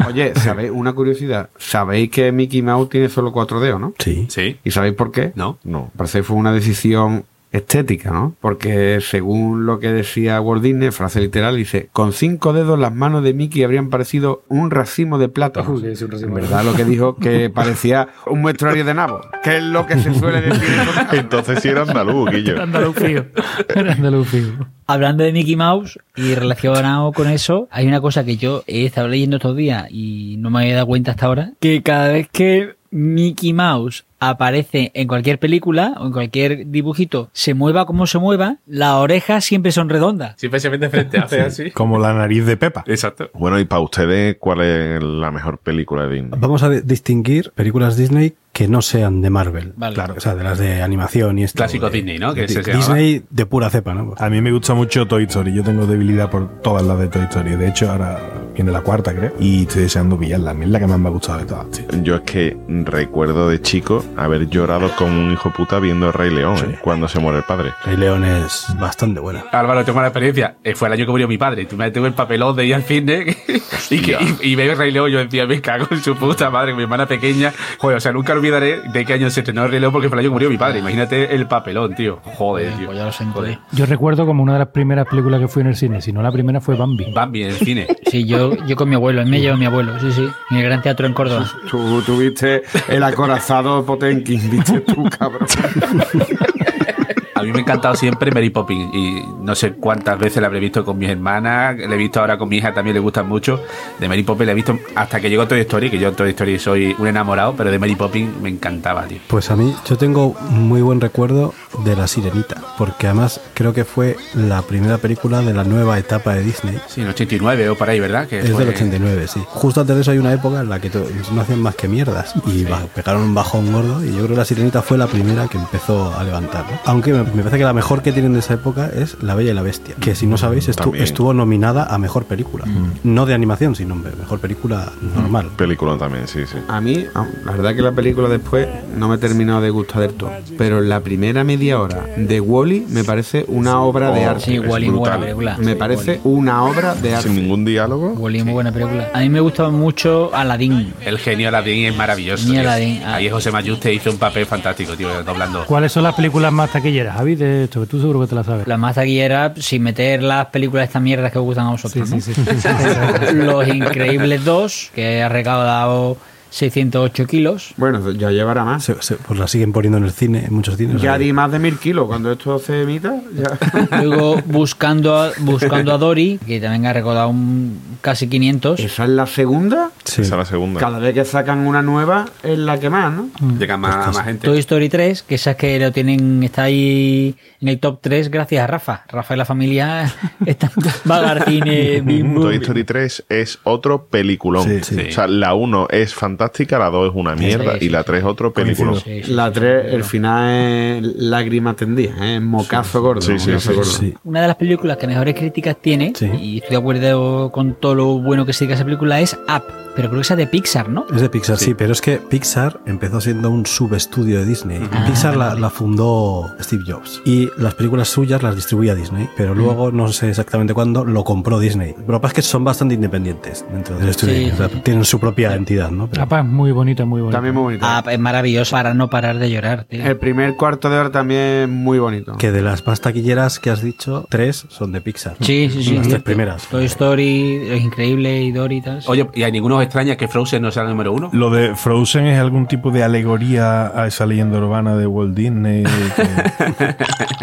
Oye, ¿sabéis? Una curiosidad. ¿Sabéis que Mickey Mouse tiene solo cuatro dedos, no? Sí. Sí. ¿Y sabéis por qué? ¿No? No. Parece que fue una decisión estética, ¿no? Porque según lo que decía Walt Disney, frase literal, dice, con cinco dedos las manos de Mickey habrían parecido un racimo de plátanos. Uy, es un racimo en de- verdad lo que dijo que parecía un muestrario de nabo, que es lo que se suele decir. en Entonces sí era andaluz, Guillo. Era andaluz fío. Era andaluz fío. Hablando de Mickey Mouse y relacionado con eso, hay una cosa que yo he estado leyendo estos días y no me había dado cuenta hasta ahora, que cada vez que Mickey Mouse aparece en cualquier película o en cualquier dibujito, se mueva como se mueva, las orejas siempre son redondas. Siempre se mete frente, hace así. Como la nariz de Pepa. Exacto. Bueno, y para ustedes, ¿cuál es la mejor película de Disney? Vamos a di- distinguir películas Disney que no sean de Marvel. Vale. Claro. O sea, de las de animación y esto. Clásico de- Disney, ¿no? Que de-. Disney de pura cepa, ¿no? A mí me gusta mucho Toy Story. Yo tengo debilidad por todas las de Toy Story. De hecho, ahora viene la cuarta, creo. Y estoy deseando pillarla. A mí es la que más me ha gustado de todas, tío. Yo es que recuerdo de chico haber llorado como un hijo puta viendo Rey León, ¿eh? cuando se muere el padre. Rey León es bastante buena. Álvaro, tengo una experiencia. Eh, Fue el año que murió mi padre. Tú me tengo el papelón de ir al cine y, que, y, y veo Rey León. Yo decía, me cago en su puta madre, mi hermana pequeña. Joder, o sea, nunca olvidaré de qué año se estrenó Rey León porque fue el año que murió mi padre. Imagínate el papelón, tío. Joder, tío. Pues ya lo. Joder. Yo recuerdo como una de las primeras películas que fui en el cine, si no la primera fue Bambi. Bambi en el cine. Sí, yo, yo con mi abuelo, a mí me lleva mi abuelo, sí, sí, en el Gran Teatro en Córdoba. Tú tuviste el acorazado Potenkin, viste tú, cabrón. Mí me ha encantado siempre Mary Poppins y no sé cuántas veces la habré visto con mis hermanas, la he visto ahora con mi hija, también le gustan mucho. De Mary Poppins la he visto hasta que llegó Toy Story, que yo en Toy Story soy un enamorado, pero de Mary Poppins me encantaba, tío. Pues a mí, yo tengo muy buen recuerdo de La Sirenita, porque además creo que fue la primera película de la nueva etapa de Disney. Sí, en 89 o por ahí, ¿verdad? Que Es fue- del 89, sí. Justo antes de eso hay una época en la que no hacían más que mierdas y ba- pegaron un bajón gordo y yo creo que La Sirenita fue la primera que empezó a levantar. ¿no? Aunque me, me parece que la mejor que tienen de esa época es La Bella y la Bestia, que si no sabéis estu- También. estuvo nominada a Mejor Película. No de animación, sino me- Mejor Película normal. Película también, sí, sí. A mí, ah, la verdad que la película después no me ha terminado de gustar del todo. Pero la primera media hora de Wally me parece una obra de Oh, arte. Sí, Wally, muy buena película. Me Sí, parece una obra de Sin arte. ningún diálogo. Wally, muy buena película. A mí me gustaba mucho Aladdin. El genio Aladdin es maravilloso. Aladdin, ah. Ahí José Mayuste hizo un papel fantástico, tío, doblando. ¿Cuáles son las películas más taquilleras, Javi? De esto, que tú seguro que te la sabes. La más taquillera, sin meter las películas de estas mierdas que os gustan a vosotros. Sí, ¿no? sí, sí. Los Increíbles 2, que ha recaudado 608 kilos. Bueno, ya llevará más. Se- se- pues la siguen poniendo en el cine, en muchos cines. Ya o sea, di más de mil kilos. Cuando esto se emita, ya. Luego buscando a, buscando a Dory, que también ha recaudado un, casi 500. Esa es la segunda. sí. Esa es la segunda. Cada vez que sacan una nueva es la que más, ¿no? Llega más, más gente. Toy Story 3, que esas que lo tienen, está ahí en el top 3 gracias a Rafa. Rafa y la familia están va al cine. Toy Story 3 es otro peliculón. Sí, sí. O sea, la 1 es fantástica, la 2 es una mierda sí, y la 3 otro peliculón. Sí, sí, La sí. 3, el final es lágrima tendida, ¿eh? mocazo gordo. Sí, sí, mocazo sí, gordo. Sí. Una de las películas que mejores críticas tiene, Sí. y estoy de acuerdo con todo lo bueno que se diga esa película, es Up. Pero creo que esa de Pixar, ¿no? Es de Pixar, sí. pero es que Pixar empezó siendo un subestudio de Disney. Ah, Pixar la, fundó Steve Jobs y las películas suyas las distribuía Disney, pero luego, no sé exactamente cuándo, lo compró Disney. Pero lo que pasa es que son bastante independientes dentro del estudio. Sí. O sea, tienen su propia entidad, ¿no? Pero- Apa, es muy bonita, muy bonita. También muy bonito. Up es maravilloso para no parar de llorar, tío. El primer cuarto de hora también muy bonito. que de las más taquilleras que has dicho, tres son de Pixar. Sí, sí, sí. Las tres primeras. Toy Story, Los Increíbles y Dory y tal. sí. Oye, ¿y a ninguno extraña que Frozen no sea el número uno? Lo de Frozen es algún tipo de alegoría a esa leyenda urbana de Walt Disney. que-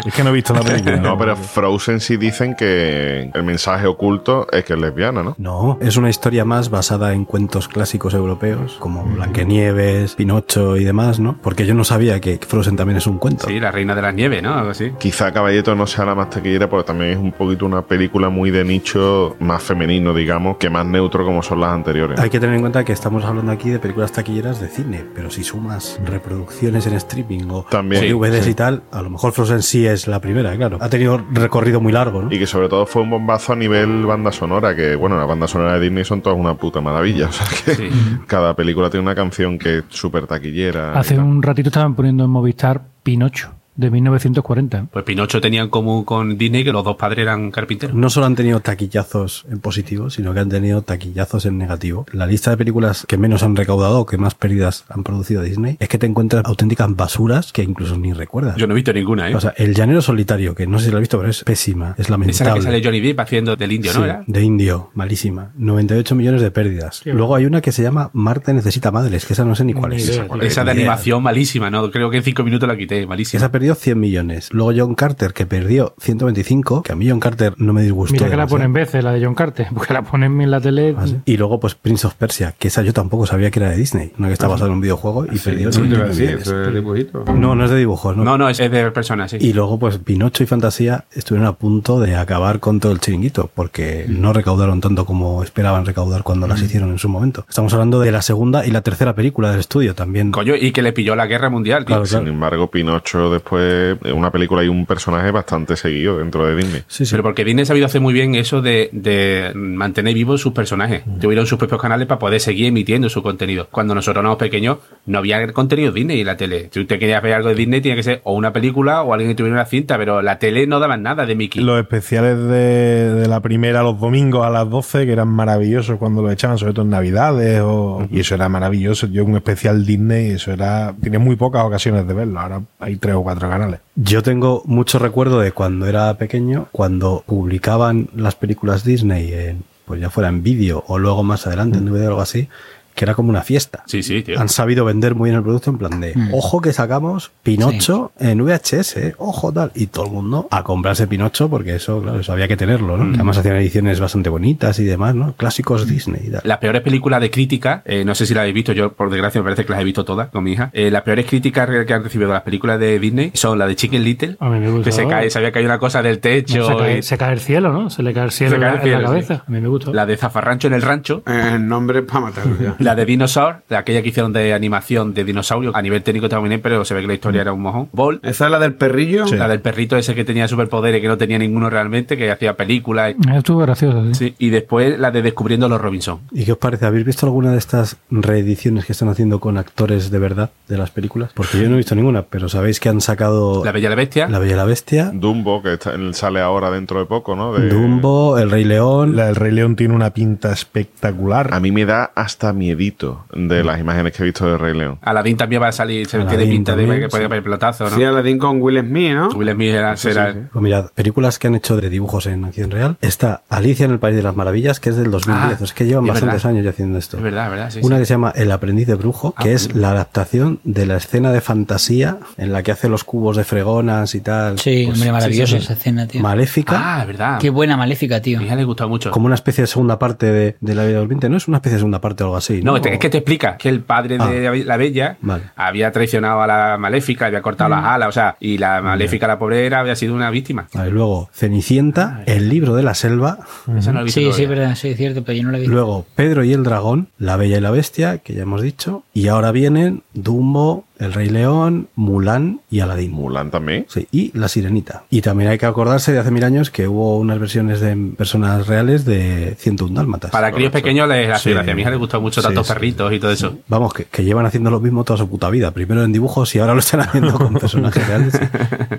es que no he visto la película. No, pero Frozen sí dicen que el mensaje oculto es que es lesbiana, ¿no? No, es una historia más basada en cuentos clásicos europeos, como Blancanieves, Pinocho y demás, ¿no? Porque yo no sabía que Frozen también es un cuento. Sí, la reina de las nieves, ¿no? Algo así. Quizá Caballeto no sea la más taquillera porque también es un poquito una película muy de nicho, más femenino, digamos, que más neutro como son las anteriores. Hay que tener en cuenta que estamos hablando aquí de películas taquilleras de cine, pero si sumas reproducciones en streaming o, También, DVDs sí. y tal, a lo mejor Frozen sí es la primera, claro. Ha tenido recorrido muy largo, ¿no? Y que sobre todo fue un bombazo a nivel banda sonora, que bueno, las bandas sonoras de Disney son todas una puta maravilla. O sea que Sí. cada película tiene una canción que es súper taquillera. Hace un ratito estaban poniendo en Movistar Pinocho. De 1940. Pues Pinocho tenía en común con Disney que los dos padres eran carpinteros. No solo han tenido taquillazos en positivo, sino que han tenido taquillazos en negativo. La lista de películas que menos han recaudado o que más pérdidas han producido Disney es que te encuentras auténticas basuras que incluso ni recuerdas. Yo no he visto ninguna, ¿eh? O sea, El Llanero Solitario, que no sé si lo has visto, pero es pésima, es Esa es la lamentable. que sale Johnny Depp haciendo del indio, Sí, ¿no? Era? de indio, malísima. 98 millones de pérdidas. Luego hay una que se llama Marte necesita madres, que esa no sé ni cuál Ni es. idea. Cuál es, Esa de animación malísima, ¿no? Creo que en cinco minutos la quité, malísima. Esa perdió 100 millones. Luego John Carter, que perdió 125, que a mí John Carter no me disgustó. Mira que la ponen veces, la de John Carter, porque la ponen en la tele. Ah, ¿sí? Y luego, pues Prince of Persia, que esa yo tampoco sabía que era de Disney. Una que está basada en un videojuego y perdió Eso te 100 iba a decir, millones. No, no es de dibujos, ¿no? No, no, es, de personas, sí. Y luego, pues Pinocho y Fantasía estuvieron a punto de acabar con todo el chiringuito, porque no recaudaron tanto como esperaban recaudar cuando las hicieron en su momento. Estamos hablando de la segunda y la tercera película del estudio también. Coño, y que le pilló la guerra mundial, tío. Claro, claro. Sin embargo, Pinocho después una película y un personaje bastante seguido dentro de Disney. Sí, sí. Pero porque Disney ha sabido hacer muy bien eso de, de mantener vivos sus personajes. Tuvieron sus propios canales para poder seguir emitiendo su contenido. Cuando nosotros éramos pequeños, no había contenido Disney en la tele. Si usted quería ver algo de Disney, tenía que ser o una película o alguien que tuviera una cinta, pero la tele no daban nada de Mickey. Los especiales de, de la primera los domingos a las 12, que eran maravillosos cuando los echaban, sobre todo en Navidades, o, y eso era maravilloso. Yo, un especial Disney, eso era. Tiene muy pocas ocasiones de verlo. Ahora hay tres o cuatro canales. Yo tengo mucho recuerdo de cuando era pequeño, cuando publicaban las películas Disney, en, pues ya fuera en vídeo o luego más adelante en DVD o algo así, que era como una fiesta. Sí, sí, tío. Han sabido vender muy bien el producto en plan de, Mm. ojo que sacamos Pinocho en VHS, ¿eh? ojo tal. Y todo el mundo a comprarse Pinocho porque eso, claro, eso había que tenerlo, ¿no? Que Además hacían ediciones bastante bonitas y demás, ¿no? Clásicos Disney y tal. Las peores películas de crítica, eh, no sé si las habéis visto, yo por desgracia me parece que las he visto todas con mi hija. Eh, las peores críticas que han recibido de las películas de Disney son la de Chicken Little, A mí me gustó. que se cae, se había caído una cosa del techo, No, se, cae, y se cae el cielo, ¿no? Se le cae el cielo, Se en, cae la, el cielo, en la sí. cabeza. A mí me gustó. la de Zafarrancho en el rancho, El nombre es para matarlo ya. la de Dinosaur, de aquella que hicieron de animación de dinosaurio, a nivel técnico bien, pero se ve que la historia era un mojón. Ball, ¿Esa es la del perrillo? la del perrito ese que tenía superpoderes que no tenía ninguno realmente, que hacía películas. Estuvo gracioso, sí. Sí, y después la de Descubriendo los Robinson. ¿Y qué os parece? ¿Habéis visto alguna de estas reediciones que están haciendo con actores de verdad de las películas? Porque yo no he visto ninguna, pero sabéis que han sacado La Bella y la Bestia. La Bella y la Bestia, Dumbo, que está- sale ahora dentro de poco, ¿no? De- Dumbo, El Rey León. La del Rey León tiene una pinta espectacular. A mí me da hasta miedito de las imágenes que he visto de Rey León. Aladdin también va a salir, se Aladdin tiene pinta de también, que puede sí. haber pelotazo, ¿no? Sí, Aladdin con Will Smith, ¿no? Will Smith era, será- Pues mirad, películas que han hecho de dibujos en acción real. Está Alicia en el País de las Maravillas, que es del 2010. Ah, es que llevan es bastantes verdad. años ya haciendo esto. Es verdad, es verdad, sí, Una sí. que se llama El aprendiz de brujo, Ah, que es la adaptación de la escena de fantasía en la que hace los cubos de fregonas y tal. Sí, Pues, hombre, maravillosa sí, sí, sí. esa escena, tío. Maléfica. Ah, es verdad. Qué buena maléfica, tío. A mi hija le gustó mucho. Como una especie de segunda parte de, de la vida durmiente, ¿no? Es una especie de segunda parte o algo así. No, es que te explica que el padre de la Bella Vale. había traicionado a la Maléfica, había cortado las alas, o sea, y la Maléfica, la pobre, era, había sido una víctima. Vale, luego, Cenicienta, El libro de la selva. Esa no la Sí, sí, verdad, sí, es cierto, pero yo no la he visto. Luego, Pedro y el dragón, La Bella y la Bestia, que ya hemos dicho. Y ahora vienen Dumbo, El Rey León, Mulan y Aladdin. Mulan también. Sí, y La Sirenita. Y también hay que acordarse de hace mil años que hubo unas versiones de personas reales de 101 dálmatas. Para críos pequeños les hace Sí. gracia. A mi hija le gustó mucho Sí, tantos sí, perritos y todo eso. Vamos, que, que llevan haciendo lo mismo toda su puta vida. Primero en dibujos y ahora lo están haciendo con personajes reales.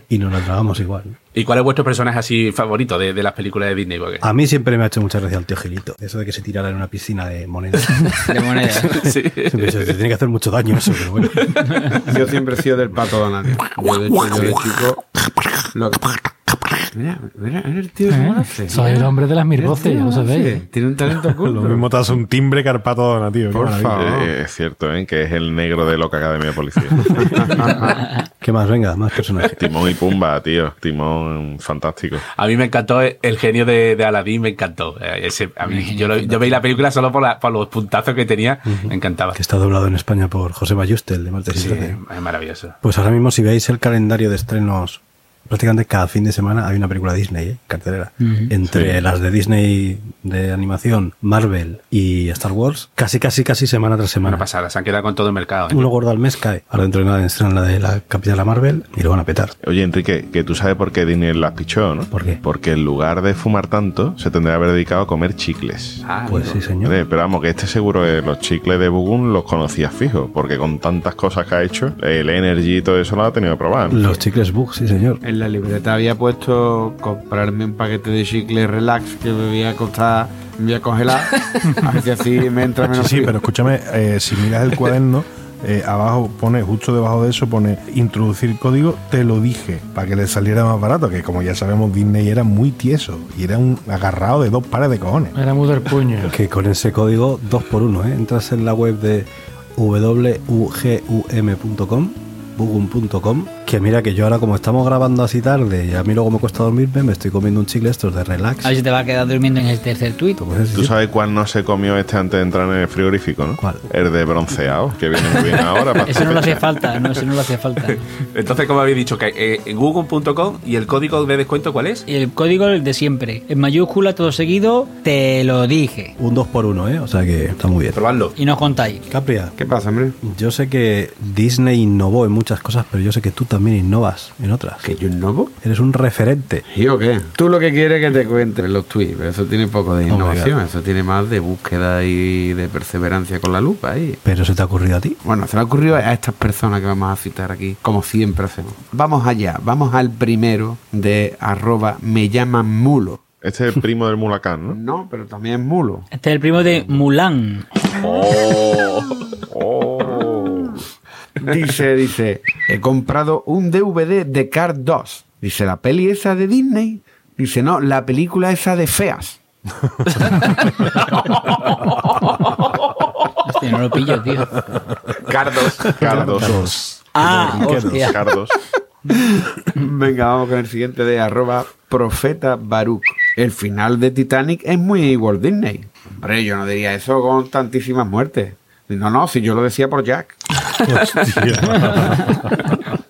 Y nos la tragamos igual. ¿Y cuál es vuestro personaje así favorito de, de las películas de Disney? Porque- A mí siempre me ha hecho mucha gracia el tío Gilito. Eso de que se tirara en una piscina de monedas. De moneda. Sí. Siempre dicho, te tiene que hacer mucho daño eso, pero bueno. Yo siempre he sido del pato Donald. Yo de, yo de chico. Lo que... Mira, mira, mira el tío lo hace. Soy el hombre de las mil voces, ya lo sabéis. Tiene un talento Lo oculto. mismo te hace un timbre Carpato Dona, tío. Por favor. Eh, es cierto, ¿eh? Que es el negro de Loca Academia de Policía. ¿Qué más? Venga, más personajes. Timón y Pumba, tío. Timón, fantástico. A mí me encantó el, genio de, de Aladdin, me encantó. Eh, ese- a mí- yo, lo- yo veí la película solo por, la- por los puntazos que tenía, me encantaba. Que está doblado en España por José Mayuste, el de Martes Sí, es maravilloso. Pues ahora mismo, si veis el calendario de estrenos prácticamente cada fin de semana hay una película Disney, ¿eh? cartelera. Entre Sí. las de Disney de animación, Marvel y Star Wars, casi, casi, casi semana tras semana. Una pasada, se han quedado con todo el mercado. ¿eh? Uno gordo al mes cae. Ahora dentro de nada estrenan la de la Capitana Marvel y lo van a petar. Oye, Enrique, que tú sabes por qué Disney las pichó, ¿no? ¿Por qué? Porque en lugar de fumar tanto, se tendría que haber dedicado a comer chicles. Ah, Pues sí, señor. Pero vamos, que este seguro que los chicles de Bugún los conocías fijo, porque con tantas cosas que ha hecho, el Energy y todo eso lo ha tenido que probar. Los chicles Bug, sí, señor. En la libreta había puesto comprarme un paquete de chicle relax que me voy a costar, me voy a congelar. A ver si así me entra Sí, menos sí, frío. pero escúchame, eh, si miras el cuaderno, eh, abajo pone, justo debajo de eso pone introducir código, te lo dije, para que le saliera más barato, que como ya sabemos, Disney era muy tieso y era un agarrado de dos pares de cojones. Era muy del puño. Que con ese código 2x1, ¿eh? Entras en la web de wugum.com bugum.com que mira que yo ahora como estamos grabando así tarde y a mí luego me cuesta dormirme me estoy comiendo un chicle estos de relax A ver si te va a quedar durmiendo en el tercer tuit. Pues Tú sabes cuál no se comió este antes de entrar en el frigorífico, ¿no? ¿Cuál? El de bronceado, que viene muy bien ahora. para Eso no le hacer hacía falta, no, eso no le hacía falta. Entonces, como habéis dicho, que eh, google.com y el código de descuento, ¿cuál es? Y el código el de siempre. En mayúscula, todo seguido, te lo dije. un 2x1 ¿eh? o sea que está muy bien Probadlo. Y no os contáis. Capria ¿Qué pasa, hombre? yo sé que Disney innovó en muchas cosas pero yo sé que tú también innovas en otras ¿Que yo innovo? eres un referente ¿Y o qué? Tú lo que quieres es que te cuenten los tweets, pero eso tiene poco de innovación, eso tiene más de búsqueda y de perseverancia con la lupa ahí. pero se te ha ocurrido a ti Bueno, se le ha ocurrido a estas personas que vamos a citar aquí, como siempre hacemos. Vamos allá, vamos al primero de arroba me llaman mulo. Este es el primo del Mulacán, ¿no? No, pero también es mulo. Este es el primo de Mulan. Dice, dice, he comprado un DVD de Card 2. Dice, ¿la peli esa de Disney? Dice, no, la película esa de feas. Hostia, no lo pillo, tío. Cardos. Cardos. Ah, hostia. Cardos. Venga, vamos con el siguiente de arroba profeta Baruch. El final de Titanic es muy Walt Disney. Hombre, yo no diría eso con tantísimas muertes. No, no, si yo lo decía por Jack.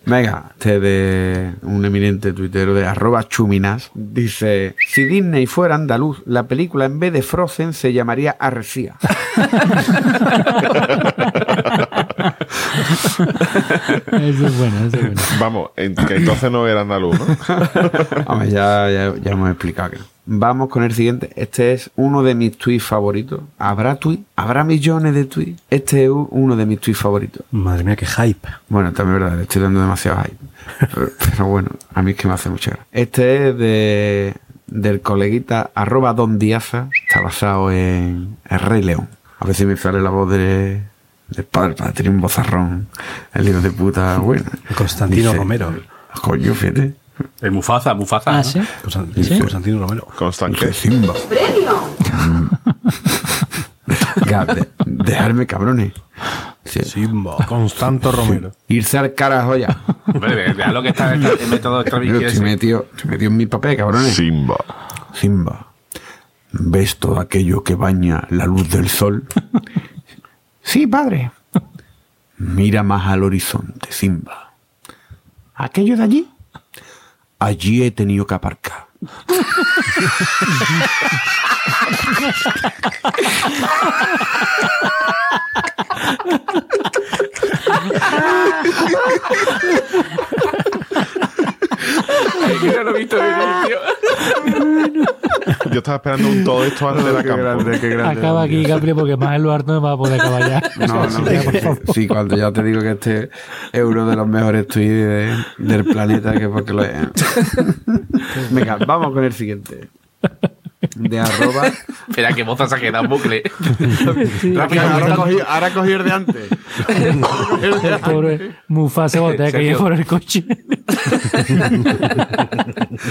Venga, este de un eminente tuitero de arroba chuminas dice, si Disney fuera andaluz, la película en vez de Frozen se llamaría Arresía. Eso es bueno, eso es bueno. Vamos, en- que entonces no era andaluz, ¿no? Hombre, ya, ya, ya hemos explicado que no. Vamos con el siguiente. Este es uno de mis tweets favoritos. ¿Habrá tweets? ¿Habrá millones de tweets? Este es uno de mis tweets favoritos. madre mía qué hype Bueno, también es verdad, le estoy dando demasiado hype. Pero, pero bueno, a mí es que me hace mucha gracia. Este es de, del coleguita arroba Don Diaza. Está basado en El Rey León. A ver si me sale la voz de, del padre, para tener un bozarrón. El hijo de puta, bueno. Constantino Romero. Coño, fíjate. El Mufasa, Mufasa. Ah, ¿no? sí. Constan- ¿Sí? Constantino Romero Constante. Simba. De- dejarme cabrones. Sí. Simba Constanto Romero. Irse al carajo ya. Hombre, vea lo que está el, el método Estoy ese. metido, estoy metido en mi papel, cabrones. Simba. Simba, ¿ves todo aquello que baña la luz del sol? sí, padre. Mira más al horizonte, Simba. ¿Aquello de allí? Allí he tenido que aparcar. Ay, que no lo he visto venir, tío. Yo estaba esperando un todo esto antes de la campo. qué Acaba aquí, Capri, porque más el lugar no va a poder acabar ya. No, no, sí, sí, cuando ya te digo que este es uno de los mejores tweets de- del planeta, que porque lo es. Venga, vamos con el siguiente. De arroba. Espera, que moza se ha quedado bucle. Rápido, ahora, cogí, ahora cogí el de antes. El pobre Mufasa botea que por el coche.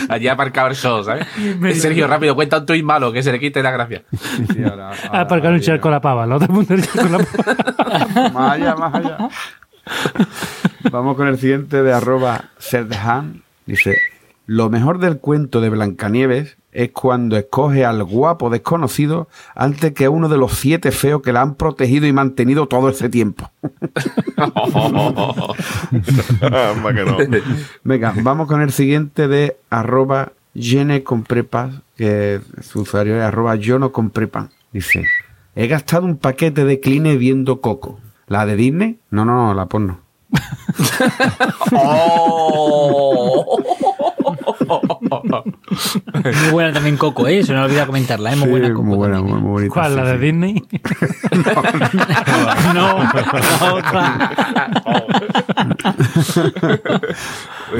Allí ha aparcado el show, ¿sabes? Sergio, rápido, cuenta un tuit malo, que se le quite la gracia. Sí, ahora- A ahora- aparcar un charco la pava. La otra punta del charco la pava. Más allá, más allá. Vamos con el siguiente de arroba Serdehan. Dice, lo mejor del cuento de Blancanieves es cuando escoge al guapo desconocido antes que uno de los siete feos que la han protegido y mantenido todo ese tiempo. Venga, vamos con el siguiente de arroba Yene con prepas, que su usuario es arroba yo no compré pan. Dice, he gastado un paquete de Kline viendo Coco. ¿La de Disney? No, no, no, la porno. Muy buena también Coco, ¿eh? Se me ha olvidado comentarla, ¿eh? Muy buena Coco. muy buena, también. muy, muy bonita. ¿Cuál? sí, ¿La de sí. Disney? No, la otra.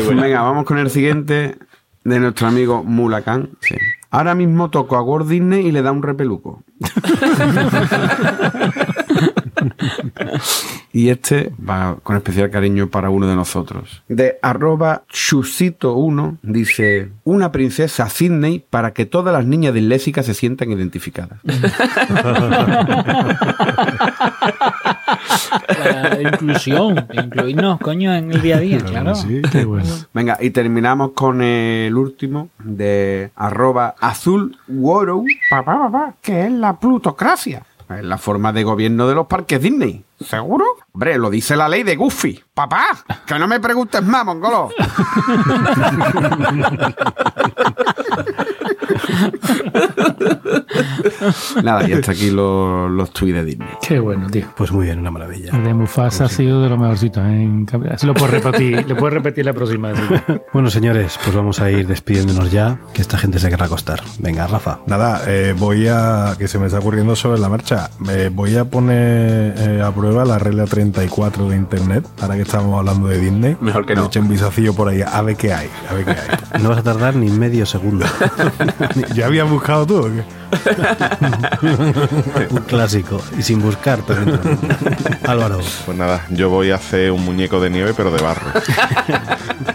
Venga, vamos con el siguiente de nuestro amigo Mulacán. Sí. Ahora mismo toco a Walt Disney y le da un repeluco. y este va con especial cariño para uno de nosotros. De arroba chusito1 dice, una princesa Sydney para que todas las niñas disléxicas se sientan identificadas. La inclusión. Incluirnos, coño, en el día a día, claro. Sí, qué bueno. Venga, y terminamos con el último de arroba azul Woro, papá, papá, que es la plutocracia. Es la forma de gobierno de los parques Disney. ¿Seguro? Hombre, lo dice la ley de Goofy. Papá, que no me preguntes más, mongolo. Nada, y hasta aquí los, los tweets de Disney. Qué bueno, tío. Pues muy bien, una maravilla. El de Mufasa ha sido de lo mejorcito. ¿eh? Así lo puedes repetir, lo puedes repetir la próxima. vez. Bueno, señores, pues vamos a ir despidiéndonos ya, que esta gente se querrá acostar. Venga, Rafa. Nada, eh, voy a. que se me está ocurriendo sobre la marcha. eh, voy a poner eh, a prueba la regla 34 de internet, ahora que estamos hablando de Disney. Mejor que no. Eche un visacillo por ahí, a ver qué hay, a ver qué hay. No vas a tardar ni medio segundo. ¿Ya habías buscado tú o qué? Un clásico. Y sin buscar, pero. Álvaro, Pues nada, yo voy a hacer un muñeco de nieve, pero de barro.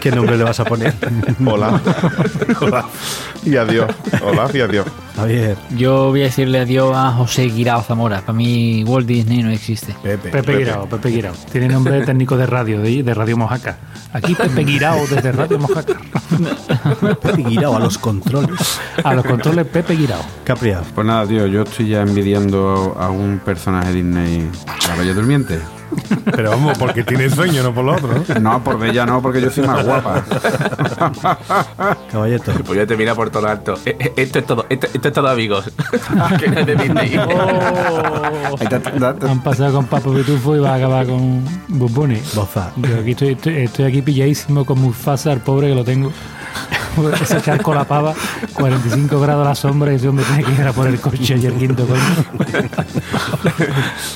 ¿qué nombre le vas a poner? Hola. Hola. Y adiós. Hola y adiós. Javier, Yo voy a decirle adiós a José Guirao Zamora. Para mí Walt Disney no existe. Pepe. Pepe Guirao, Pepe Guirao. Tiene nombre de técnico de radio, de, de Radio Mojaca. Aquí Pepe Guirao desde Radio Mojaca. Pepe Guirao a los controles. A los controles Pepe Guirao. Pues nada, tío, yo estoy ya envidiando a un personaje Disney, la Bella Durmiente. Pero vamos, porque tiene sueño, no por lo otro. ¿no? No, por Bella no, porque yo soy más guapa. Caballeto. Pues ya te mira por todo lo alto. Eh, eh, Esto es todo, esto, esto es todo, amigos. que no es de Disney. Está. Han pasado con Papo Pitufo y va a acabar con Bumbuni. Boza. Yo aquí estoy, estoy, estoy aquí pilladísimo con Mufasa, el pobre que lo tengo. Ese charco la pava, 45 grados a la sombra y ese hombre tiene que ir a por el coche y el quinto coño.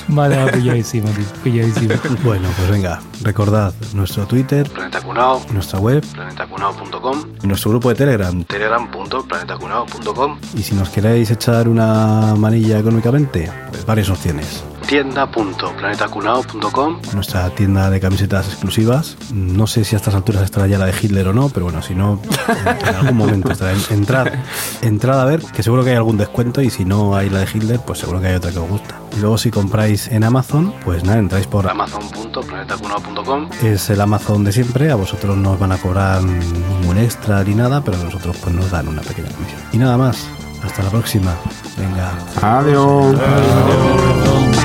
Vale, va pilladísimo, tío. Pilladísimo. Bueno, pues venga, recordad nuestro Twitter, Planeta Cunao, nuestra web, planetacunao.com, y nuestro grupo de Telegram. telegram.planetacunao.com, Y si nos queréis echar una manilla económicamente, pues varias opciones. tienda.planetacunao.com, Nuestra tienda de camisetas exclusivas. No sé si a estas alturas estará ya la de Hitler o no, pero bueno, si no, en algún momento estará. Entrad, entrad a ver, que seguro que hay algún descuento y si no hay la de Hitler, pues seguro que hay otra que os gusta. Y luego si compráis en Amazon, pues nada, entráis por amazon.planetacunao.com, es el Amazon de siempre, a vosotros no os van a cobrar ningún extra ni nada, pero a nosotros pues nos dan una pequeña comisión. Y nada más, hasta la próxima. Venga. Adiós. Adiós.